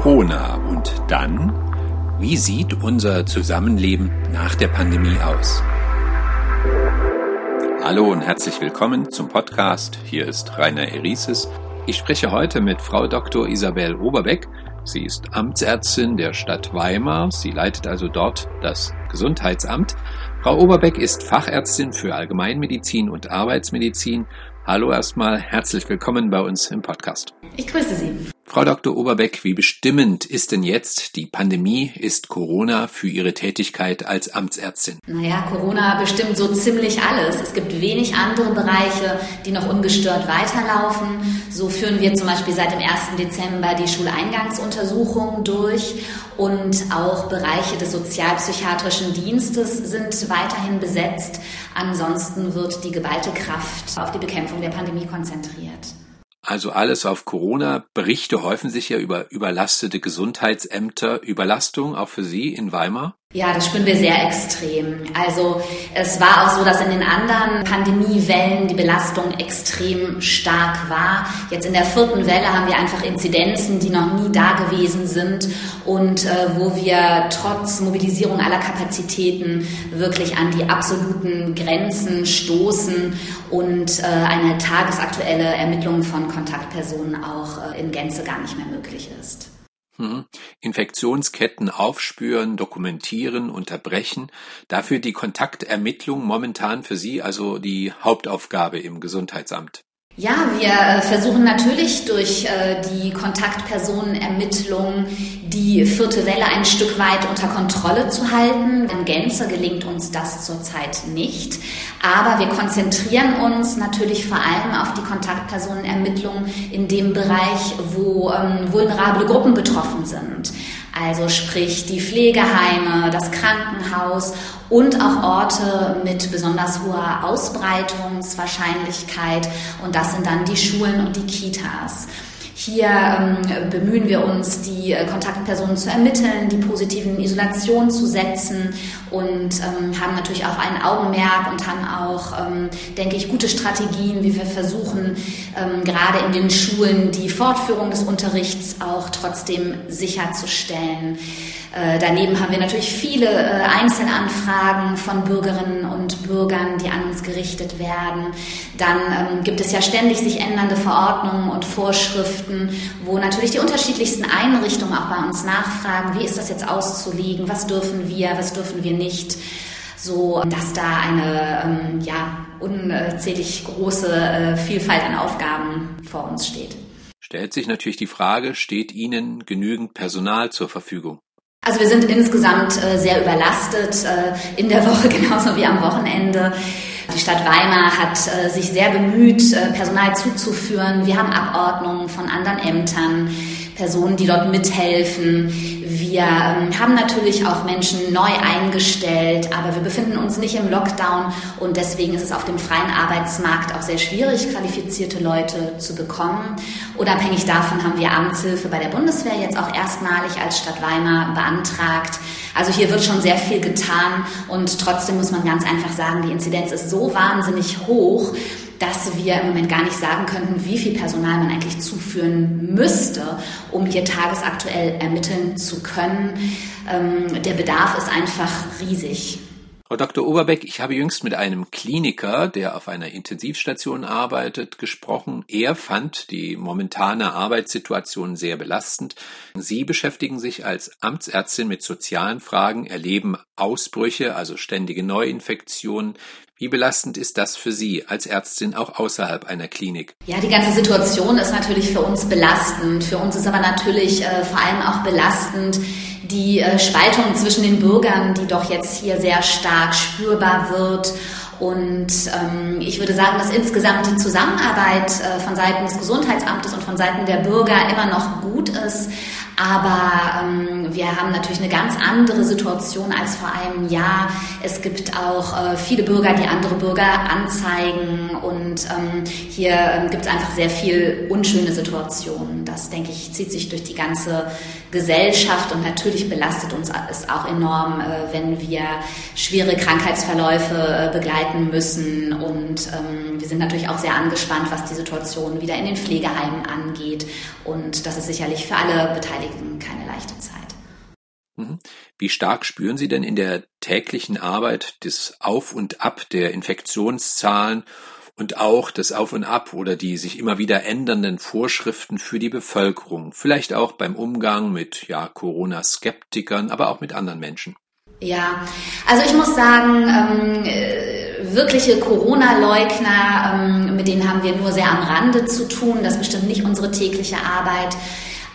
Corona und dann? Wie sieht unser Zusammenleben nach der Pandemie aus? Hallo und herzlich willkommen zum Podcast. Hier ist Rainer Erises. Ich spreche heute mit Frau Dr. Isabel Oberbeck. Sie ist Amtsärztin der Stadt Weimar. Sie leitet also dort das Gesundheitsamt. Frau Oberbeck ist Fachärztin für Allgemeinmedizin und Arbeitsmedizin. Hallo erstmal, herzlich willkommen bei uns im Podcast. Ich grüße Sie. Frau Dr. Oberbeck, wie bestimmend ist denn jetzt die Pandemie, ist Corona für Ihre Tätigkeit als Amtsärztin? Naja, Corona bestimmt so ziemlich alles. Es gibt wenig andere Bereiche, die noch ungestört weiterlaufen. So führen wir zum Beispiel seit dem 1. Dezember die Schuleingangsuntersuchung durch und auch Bereiche des sozialpsychiatrischen Dienstes sind weiterhin besetzt. Ansonsten wird die geballte Kraft auf die Bekämpfung der Pandemie konzentriert. Also alles auf Corona. Berichte häufen sich ja über überlastete Gesundheitsämter. Überlastung auch für Sie in Weimar? Ja, das spüren wir sehr extrem. Also es war auch so, dass in den anderen Pandemiewellen die Belastung extrem stark war. Jetzt in der vierten Welle haben wir einfach Inzidenzen, die noch nie da gewesen sind und äh, wo wir trotz Mobilisierung aller Kapazitäten wirklich an die absoluten Grenzen stoßen und äh, eine tagesaktuelle Ermittlung von Kontaktpersonen auch äh, in Gänze gar nicht mehr möglich ist. Mhm. Infektionsketten aufspüren, dokumentieren, unterbrechen. Dafür die Kontaktermittlung momentan für Sie also die Hauptaufgabe im Gesundheitsamt. Ja, wir äh, versuchen natürlich durch äh, die Kontaktpersonenermittlung die vierte Welle ein Stück weit unter Kontrolle zu halten. In Gänze gelingt uns das zurzeit nicht. Aber wir konzentrieren uns natürlich vor allem auf die Kontaktpersonenermittlung in dem Bereich, wo ähm, vulnerable Gruppen betroffen sind. Also sprich die Pflegeheime, das Krankenhaus und auch Orte mit besonders hoher Ausbreitungswahrscheinlichkeit. Und das sind dann die Schulen und die Kitas. Hier ähm, bemühen wir uns, die äh, Kontaktpersonen zu ermitteln, die positiven Isolationen zu setzen und ähm, haben natürlich auch ein Augenmerk und haben auch, ähm, denke ich, gute Strategien, wie wir versuchen, ähm, gerade in den Schulen die Fortführung des Unterrichts auch trotzdem sicherzustellen. Äh, daneben haben wir natürlich viele äh, Einzelanfragen von Bürgerinnen und Bürgern, die an uns gerichtet werden. Dann ähm, gibt es ja ständig sich ändernde Verordnungen und Vorschriften, wo natürlich die unterschiedlichsten Einrichtungen auch bei uns nachfragen, wie ist das jetzt auszulegen, was dürfen wir, was dürfen wir nicht so dass da eine ähm, ja, unzählig große äh, Vielfalt an Aufgaben vor uns steht. Stellt sich natürlich die Frage, steht Ihnen genügend Personal zur Verfügung? Also wir sind insgesamt äh, sehr überlastet, äh, in der Woche genauso wie am Wochenende. Die Stadt Weimar hat äh, sich sehr bemüht, Personal zuzuführen. Wir haben Abordnungen von anderen Ämtern, Personen, die dort mithelfen. Wir ähm, haben natürlich auch Menschen neu eingestellt, aber wir befinden uns nicht im Lockdown und deswegen ist es auf dem freien Arbeitsmarkt auch sehr schwierig, qualifizierte Leute zu bekommen. Unabhängig davon haben wir Amtshilfe bei der Bundeswehr jetzt auch erstmalig als Stadt Weimar beantragt. Also hier wird schon sehr viel getan und trotzdem muss man ganz einfach sagen, die Inzidenz ist so wahnsinnig hoch, dass wir im Moment gar nicht sagen könnten, wie viel Personal man eigentlich zuführen müsste, um hier tagesaktuell ermitteln zu können. Ähm, der Bedarf ist einfach riesig. Frau Dr. Oberbeck, ich habe jüngst mit einem Kliniker, der auf einer Intensivstation arbeitet, gesprochen. Er fand die momentane Arbeitssituation sehr belastend. Sie beschäftigen sich als Amtsärztin mit sozialen Fragen, erleben Ausbrüche, also ständige Neuinfektionen. Wie belastend ist das für Sie als Ärztin auch außerhalb einer Klinik? Ja, die ganze Situation ist natürlich für uns belastend. Für uns ist aber natürlich äh, vor allem auch belastend, die äh, Spaltung zwischen den Bürgern, die doch jetzt hier sehr stark spürbar wird. Und ähm, ich würde sagen, dass insgesamt die Zusammenarbeit äh, von Seiten des Gesundheitsamtes und von Seiten der Bürger immer noch gut ist. Aber ähm, wir haben natürlich eine ganz andere Situation als vor einem Jahr. Es gibt auch äh, viele Bürger, die andere Bürger anzeigen und ähm, hier ähm, gibt es einfach sehr viel unschöne Situationen. Das, denke ich, zieht sich durch die ganze Gesellschaft und natürlich belastet uns es auch enorm, äh, wenn wir schwere Krankheitsverläufe äh, begleiten müssen und ähm, wir sind natürlich auch sehr angespannt, was die Situation wieder in den Pflegeheimen angeht. Und das ist sicherlich für alle Beteiligten keine leichte Zeit. Mhm. Wie stark spüren Sie denn in der täglichen Arbeit das Auf und Ab der Infektionszahlen und auch das Auf und Ab oder die sich immer wieder ändernden Vorschriften für die Bevölkerung, vielleicht auch beim Umgang mit ja, Corona-Skeptikern, aber auch mit anderen Menschen? Ja, also ich muss sagen, ähm, äh, wirkliche Corona-Leugner, ähm, mit denen haben wir nur sehr am Rande zu tun. Das bestimmt nicht unsere tägliche Arbeit.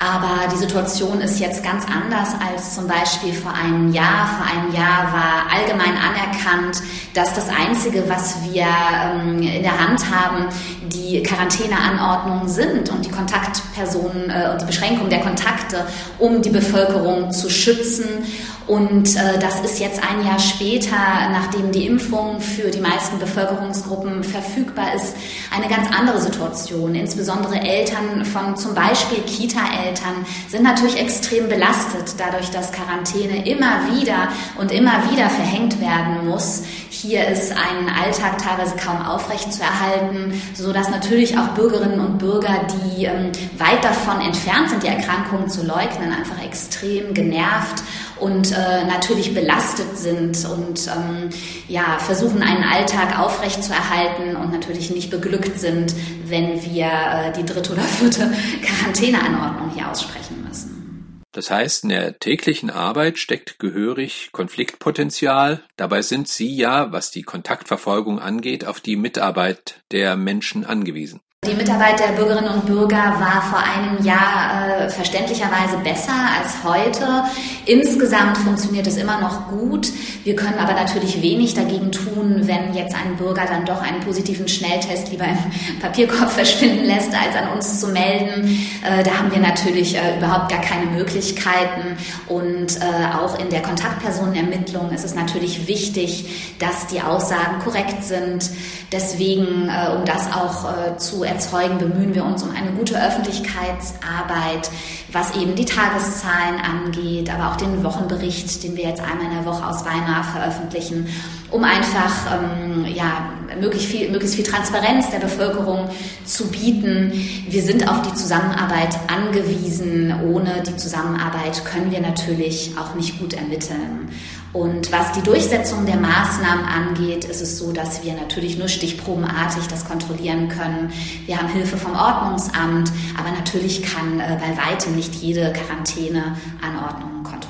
Aber die Situation ist jetzt ganz anders als zum Beispiel vor einem Jahr. Vor einem Jahr war allgemein anerkannt, dass das Einzige, was wir ähm, in der Hand haben, die Quarantäneanordnungen sind und die Kontaktpersonen äh, und die Beschränkung der Kontakte, um die Bevölkerung zu schützen. Und äh, das ist jetzt ein Jahr später, nachdem die Impfung für die meisten Bevölkerungsgruppen verfügbar ist, eine ganz andere Situation. Insbesondere Eltern von zum Beispiel Kita-Eltern sind natürlich extrem belastet, dadurch, dass Quarantäne immer wieder und immer wieder verhängt werden muss. Hier ist ein Alltag teilweise kaum aufrecht zu erhalten, so dass natürlich auch Bürgerinnen und Bürger, die ähm, weit davon entfernt sind, die Erkrankung zu leugnen, einfach extrem genervt und äh, natürlich belastet sind und ähm, ja, versuchen einen Alltag aufrecht zu erhalten und natürlich nicht beglückt sind, wenn wir äh, die dritte oder vierte Quarantäneanordnung hier aussprechen müssen. Das heißt, in der täglichen Arbeit steckt gehörig Konfliktpotenzial. Dabei sind Sie ja, was die Kontaktverfolgung angeht, auf die Mitarbeit der Menschen angewiesen. Die Mitarbeit der Bürgerinnen und Bürger war vor einem Jahr äh, verständlicherweise besser als heute. Insgesamt funktioniert es immer noch gut. Wir können aber natürlich wenig dagegen tun, wenn jetzt ein Bürger dann doch einen positiven Schnelltest lieber im Papierkorb verschwinden lässt, als an uns zu melden. Äh, da haben wir natürlich äh, überhaupt gar keine Möglichkeiten. Und äh, auch in der Kontaktpersonenermittlung ist es natürlich wichtig, dass die Aussagen korrekt sind. Deswegen, um das auch zu erzeugen, bemühen wir uns um eine gute Öffentlichkeitsarbeit, was eben die Tageszahlen angeht, aber auch den Wochenbericht, den wir jetzt einmal in der Woche aus Weimar veröffentlichen, um einfach ähm, ja, möglichst viel, möglichst viel Transparenz der Bevölkerung zu bieten. Wir sind auf die Zusammenarbeit angewiesen. Ohne die Zusammenarbeit können wir natürlich auch nicht gut ermitteln. Und was die Durchsetzung der Maßnahmen angeht, ist es so, dass wir natürlich nur stichprobenartig das kontrollieren können. Wir haben Hilfe vom Ordnungsamt, aber natürlich kann äh, bei weitem nicht jede Quarantäneanordnung kontrolliert werden.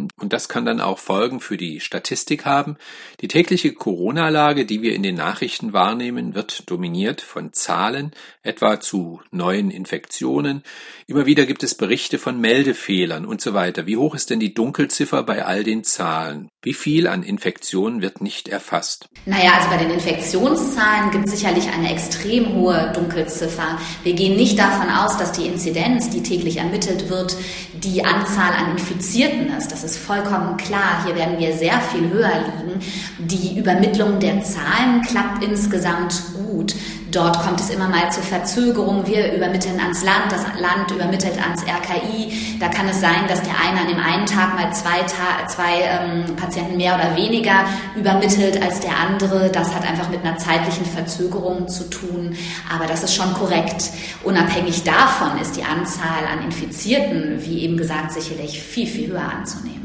Und das kann dann auch Folgen für die Statistik haben. Die tägliche Corona-Lage, die wir in den Nachrichten wahrnehmen, wird dominiert von Zahlen, etwa zu neuen Infektionen. Immer wieder gibt es Berichte von Meldefehlern und so weiter. Wie hoch ist denn die Dunkelziffer bei all den Zahlen? Wie viel an Infektionen wird nicht erfasst? Naja, also bei den Infektionszahlen gibt es sicherlich eine extrem hohe Dunkelziffer. Wir gehen nicht davon aus, dass die Inzidenz, die täglich ermittelt wird, die Anzahl an Infizierten ist. Das ist vollkommen klar. Hier werden wir sehr viel höher liegen. Die Übermittlung der Zahlen klappt insgesamt gut. Dort kommt es immer mal zu Verzögerungen. Wir übermitteln ans Land, das Land übermittelt ans RKI. Da kann es sein, dass der eine an dem einen Tag mal zwei, Ta zwei ähm, Patienten mehr oder weniger übermittelt als der andere. Das hat einfach mit einer zeitlichen Verzögerung zu tun. Aber das ist schon korrekt. Unabhängig davon ist die Anzahl an Infizierten, wie eben gesagt, sicherlich viel, viel höher anzunehmen.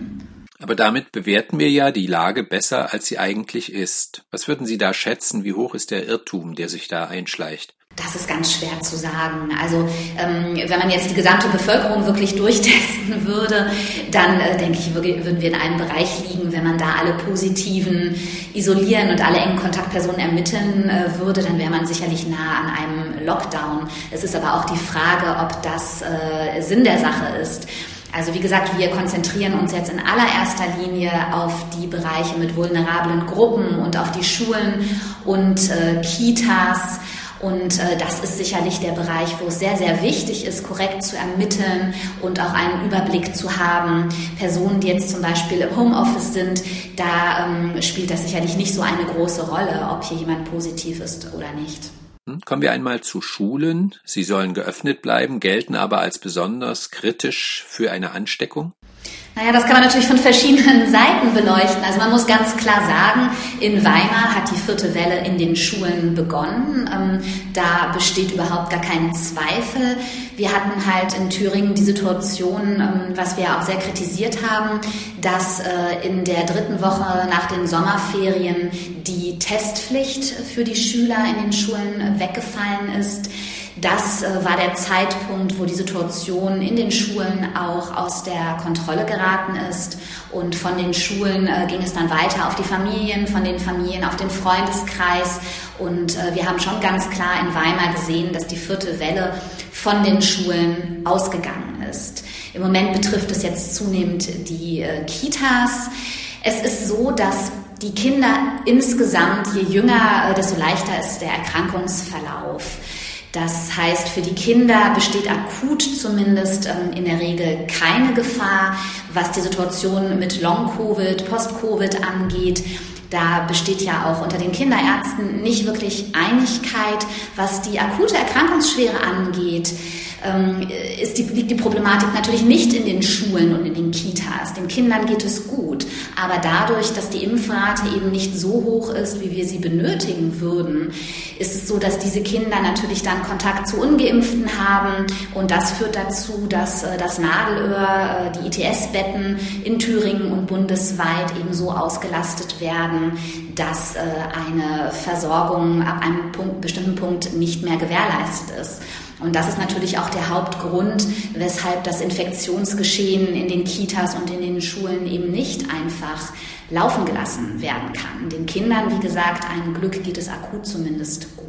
Aber damit bewerten wir ja die Lage besser, als sie eigentlich ist. Was würden Sie da schätzen? Wie hoch ist der Irrtum, der sich da einschleicht? Das ist ganz schwer zu sagen. Also ähm, wenn man jetzt die gesamte Bevölkerung wirklich durchtesten würde, dann äh, denke ich, würden wir in einem Bereich liegen, wenn man da alle Positiven isolieren und alle engen Kontaktpersonen ermitteln äh, würde, dann wäre man sicherlich nah an einem Lockdown. Es ist aber auch die Frage, ob das äh, Sinn der Sache ist. Also wie gesagt, wir konzentrieren uns jetzt in allererster Linie auf die Bereiche mit vulnerablen Gruppen und auf die Schulen und äh, Kitas. Und äh, das ist sicherlich der Bereich, wo es sehr, sehr wichtig ist, korrekt zu ermitteln und auch einen Überblick zu haben. Personen, die jetzt zum Beispiel im Homeoffice sind, da ähm, spielt das sicherlich nicht so eine große Rolle, ob hier jemand positiv ist oder nicht. Hm, kommen wir einmal zu Schulen. Sie sollen geöffnet bleiben, gelten aber als besonders kritisch für eine Ansteckung. Naja, das kann man natürlich von verschiedenen Seiten beleuchten. Also man muss ganz klar sagen, in Weimar hat die vierte Welle in den Schulen begonnen. Ähm, da besteht überhaupt gar kein Zweifel. Wir hatten halt in Thüringen die Situation, ähm, was wir auch sehr kritisiert haben, dass äh, in der dritten Woche nach den Sommerferien die Testpflicht für die Schüler in den Schulen weggefallen ist. Das äh, war der Zeitpunkt, wo die Situation in den Schulen auch aus der Kontrolle geraten ist. Und von den Schulen äh, ging es dann weiter auf die Familien, von den Familien auf den Freundeskreis. Und äh, wir haben schon ganz klar in Weimar gesehen, dass die vierte Welle von den Schulen ausgegangen ist. Im Moment betrifft es jetzt zunehmend die Kitas. Es ist so, dass die Kinder insgesamt, je jünger, desto leichter ist der Erkrankungsverlauf. Das heißt, für die Kinder besteht akut zumindest ähm, in der Regel keine Gefahr, was die Situation mit Long-Covid, Post-Covid angeht. Da besteht ja auch unter den Kinderärzten nicht wirklich Einigkeit, was die akute Erkrankungsschwere angeht ähm, ist die, liegt die Problematik natürlich nicht in den Schulen und in den Kitas. Den Kindern geht es gut. Aber dadurch, dass die Impfrate eben nicht so hoch ist, wie wir sie benötigen würden, ist es so, dass diese Kinder natürlich dann Kontakt zu Ungeimpften haben. Und das führt dazu, dass äh, das Nadelöhr, äh, die ITS-Betten in Thüringen und bundesweit eben so ausgelastet werden, dass äh, eine Versorgung ab einem Punkt, bestimmten Punkt nicht mehr gewährleistet ist. Und das ist natürlich auch der Hauptgrund, weshalb das Infektionsgeschehen in den Kitas und in den Schulen eben nicht einfach laufen gelassen werden kann. Den Kindern, wie gesagt, ein Glück geht es akut zumindest gut.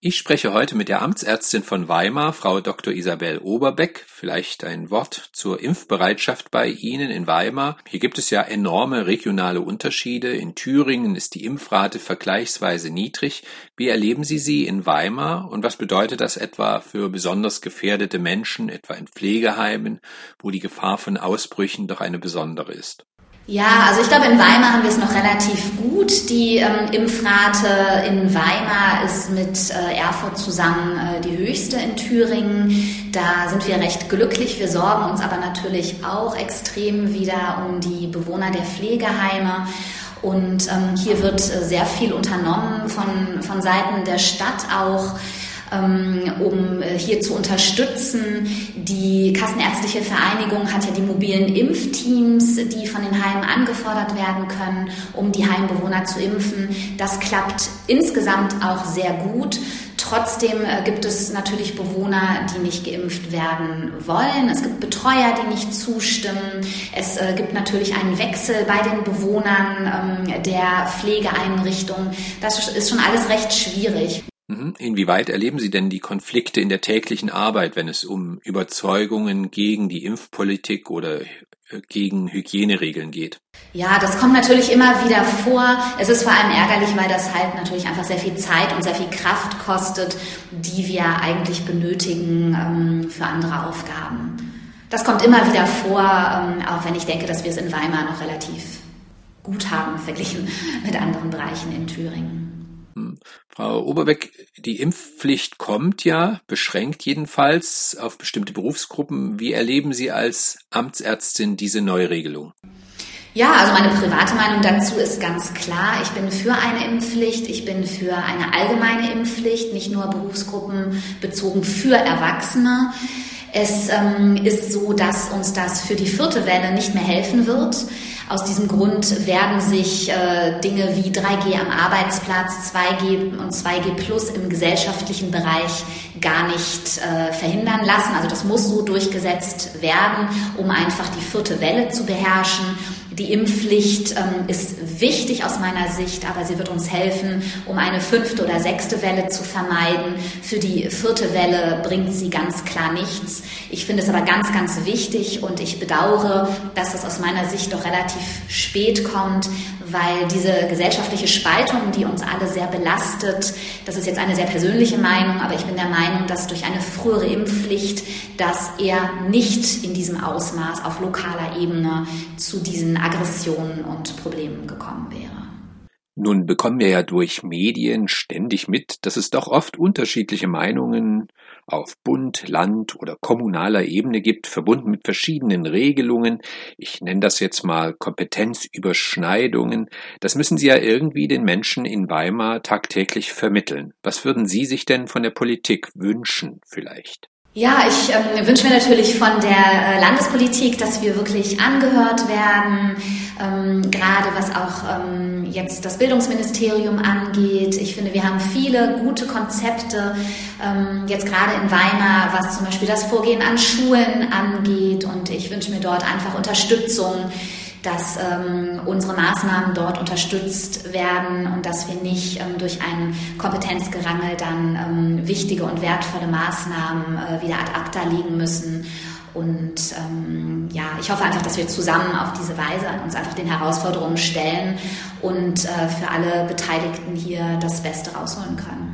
Ich spreche heute mit der Amtsärztin von Weimar, Frau Dr. Isabel Oberbeck. Vielleicht ein Wort zur Impfbereitschaft bei Ihnen in Weimar. Hier gibt es ja enorme regionale Unterschiede. In Thüringen ist die Impfrate vergleichsweise niedrig. Wie erleben Sie sie in Weimar und was bedeutet das etwa für besonders gefährdete Menschen, etwa in Pflegeheimen, wo die Gefahr von Ausbrüchen doch eine besondere ist? Ja, also ich glaube, in Weimar haben wir es noch relativ gut. Die ähm, Impfrate in Weimar ist mit äh, Erfurt zusammen äh, die höchste in Thüringen. Da sind wir recht glücklich. Wir sorgen uns aber natürlich auch extrem wieder um die Bewohner der Pflegeheime. Und ähm, hier wird äh, sehr viel unternommen von, von Seiten der Stadt auch um äh, hier zu unterstützen. Die Kassenärztliche Vereinigung hat ja die mobilen Impfteams, die von den Heimen angefordert werden können, um die Heimbewohner zu impfen. Das klappt insgesamt auch sehr gut. Trotzdem äh, gibt es natürlich Bewohner, die nicht geimpft werden wollen. Es gibt Betreuer, die nicht zustimmen. Es äh, gibt natürlich einen Wechsel bei den Bewohnern ähm, der Pflegeeinrichtung. Das ist schon alles recht schwierig. Mhm. Inwieweit erleben Sie denn die Konflikte in der täglichen Arbeit, wenn es um Überzeugungen gegen die Impfpolitik oder äh, gegen Hygieneregeln geht? Ja, das kommt natürlich immer wieder vor. Es ist vor allem ärgerlich, weil das halt natürlich einfach sehr viel Zeit und sehr viel Kraft kostet, die wir eigentlich benötigen ähm, für andere Aufgaben. Das kommt immer wieder vor, ähm, auch wenn ich denke, dass wir es in Weimar noch relativ gut haben verglichen mit anderen Bereichen in Thüringen. Frau Oberbeck, die Impfpflicht kommt ja, beschränkt jedenfalls auf bestimmte Berufsgruppen. Wie erleben Sie als Amtsärztin diese Neuregelung? Ja, also meine private Meinung dazu ist ganz klar. Ich bin für eine Impfpflicht. Ich bin für eine allgemeine Impfpflicht, nicht nur berufsgruppenbezogen für Erwachsene. Es ähm, ist so, dass uns das für die vierte Welle nicht mehr helfen wird. Aus diesem Grund werden sich äh, Dinge wie 3G am Arbeitsplatz, 2G und 2G Plus im gesellschaftlichen Bereich gar nicht äh, verhindern lassen. Also das muss so durchgesetzt werden, um einfach die vierte Welle zu beherrschen. Die Impfpflicht ähm, ist wichtig aus meiner Sicht, aber sie wird uns helfen, um eine fünfte oder sechste Welle zu vermeiden. Für die vierte Welle bringt sie ganz klar nichts. Ich finde es aber ganz, ganz wichtig und ich bedauere, dass es aus meiner Sicht doch relativ spät kommt, weil diese gesellschaftliche Spaltung, die uns alle sehr belastet, das ist jetzt eine sehr persönliche Meinung, aber ich bin der Meinung, dass durch eine frühere Impfpflicht das eher nicht in diesem Ausmaß auf lokaler Ebene zu diesen Aggressionen und Problemen gekommen wäre. Nun bekommen wir ja durch Medien ständig mit, dass es doch oft unterschiedliche Meinungen auf Bund, Land oder kommunaler Ebene gibt, verbunden mit verschiedenen Regelungen. Ich nenne das jetzt mal Kompetenzüberschneidungen. Das müssen Sie ja irgendwie den Menschen in Weimar tagtäglich vermitteln. Was würden Sie sich denn von der Politik wünschen vielleicht? Ja, ich ähm, wünsche mir natürlich von der äh, Landespolitik, dass wir wirklich angehört werden, ähm, gerade was auch ähm, jetzt das Bildungsministerium angeht. Ich finde, wir haben viele gute Konzepte, ähm, jetzt gerade in Weimar, was zum Beispiel das Vorgehen an Schulen angeht. Und ich wünsche mir dort einfach Unterstützung dass ähm, unsere Maßnahmen dort unterstützt werden und dass wir nicht ähm, durch ein Kompetenzgerangel dann ähm, wichtige und wertvolle Maßnahmen äh, wieder ad acta legen müssen. Und ähm, ja, ich hoffe einfach, dass wir zusammen auf diese Weise uns einfach den Herausforderungen stellen und äh, für alle Beteiligten hier das Beste rausholen können.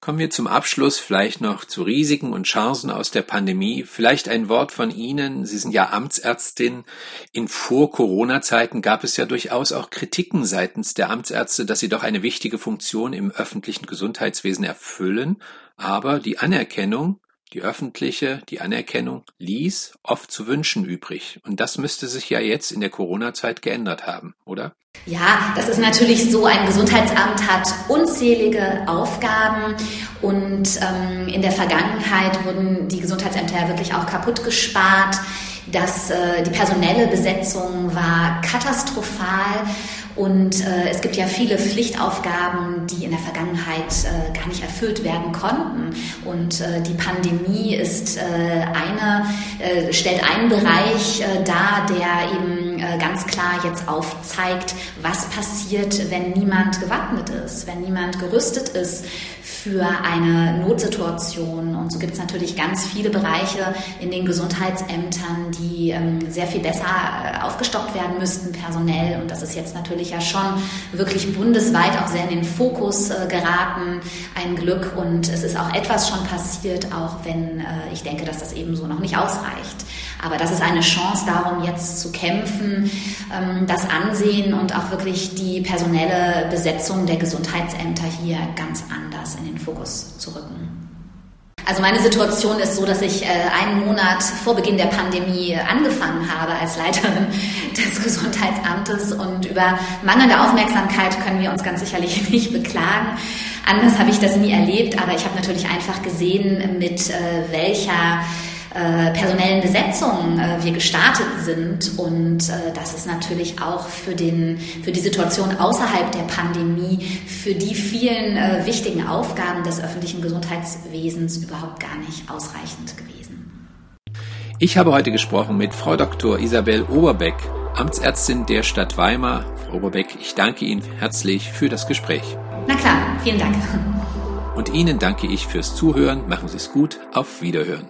Kommen wir zum Abschluss vielleicht noch zu Risiken und Chancen aus der Pandemie. Vielleicht ein Wort von Ihnen. Sie sind ja Amtsärztin. In Vor-Corona-Zeiten gab es ja durchaus auch Kritiken seitens der Amtsärzte, dass sie doch eine wichtige Funktion im öffentlichen Gesundheitswesen erfüllen. Aber die Anerkennung die öffentliche, die Anerkennung ließ oft zu wünschen übrig. Und das müsste sich ja jetzt in der Corona-Zeit geändert haben, oder? Ja, das ist natürlich so. Ein Gesundheitsamt hat unzählige Aufgaben und ähm, in der Vergangenheit wurden die Gesundheitsämter ja wirklich auch kaputt gespart. Das, äh, die personelle Besetzung war katastrophal. Und äh, es gibt ja viele Pflichtaufgaben, die in der Vergangenheit äh, gar nicht erfüllt werden konnten. Und äh, die Pandemie ist äh, eine, äh, stellt einen Bereich äh, dar, der eben äh, ganz klar jetzt aufzeigt, was passiert, wenn niemand gewappnet ist, wenn niemand gerüstet ist für eine Notsituation. Und so gibt es natürlich ganz viele Bereiche in den Gesundheitsämtern, die ähm, sehr viel besser äh, aufgestockt werden müssten personell. Und das ist jetzt natürlich ja schon wirklich bundesweit auch sehr in den Fokus äh, geraten. Ein Glück. Und es ist auch etwas schon passiert, auch wenn äh, ich denke, dass das eben so noch nicht ausreicht. Aber das ist eine Chance darum, jetzt zu kämpfen, ähm, das Ansehen und auch wirklich die personelle Besetzung der Gesundheitsämter hier ganz anders in den Fokus zu rücken. Also meine Situation ist so, dass ich äh, einen Monat vor Beginn der Pandemie angefangen habe als Leiterin des Gesundheitsamtes und über mangelnde Aufmerksamkeit können wir uns ganz sicherlich nicht beklagen. Anders habe ich das nie erlebt, aber ich habe natürlich einfach gesehen, mit äh, welcher äh, personellen Besetzung äh, wir gestartet sind. Und äh, das ist natürlich auch für, den, für die Situation außerhalb der Pandemie, für die vielen äh, wichtigen Aufgaben des öffentlichen Gesundheitswesens überhaupt gar nicht ausreichend gewesen. Ich habe heute gesprochen mit Frau Dr. Isabel Oberbeck, Amtsärztin der Stadt Weimar. Frau Oberbeck, ich danke Ihnen herzlich für das Gespräch. Na klar, vielen Dank. Und Ihnen danke ich fürs Zuhören. Machen Sie es gut. Auf Wiederhören.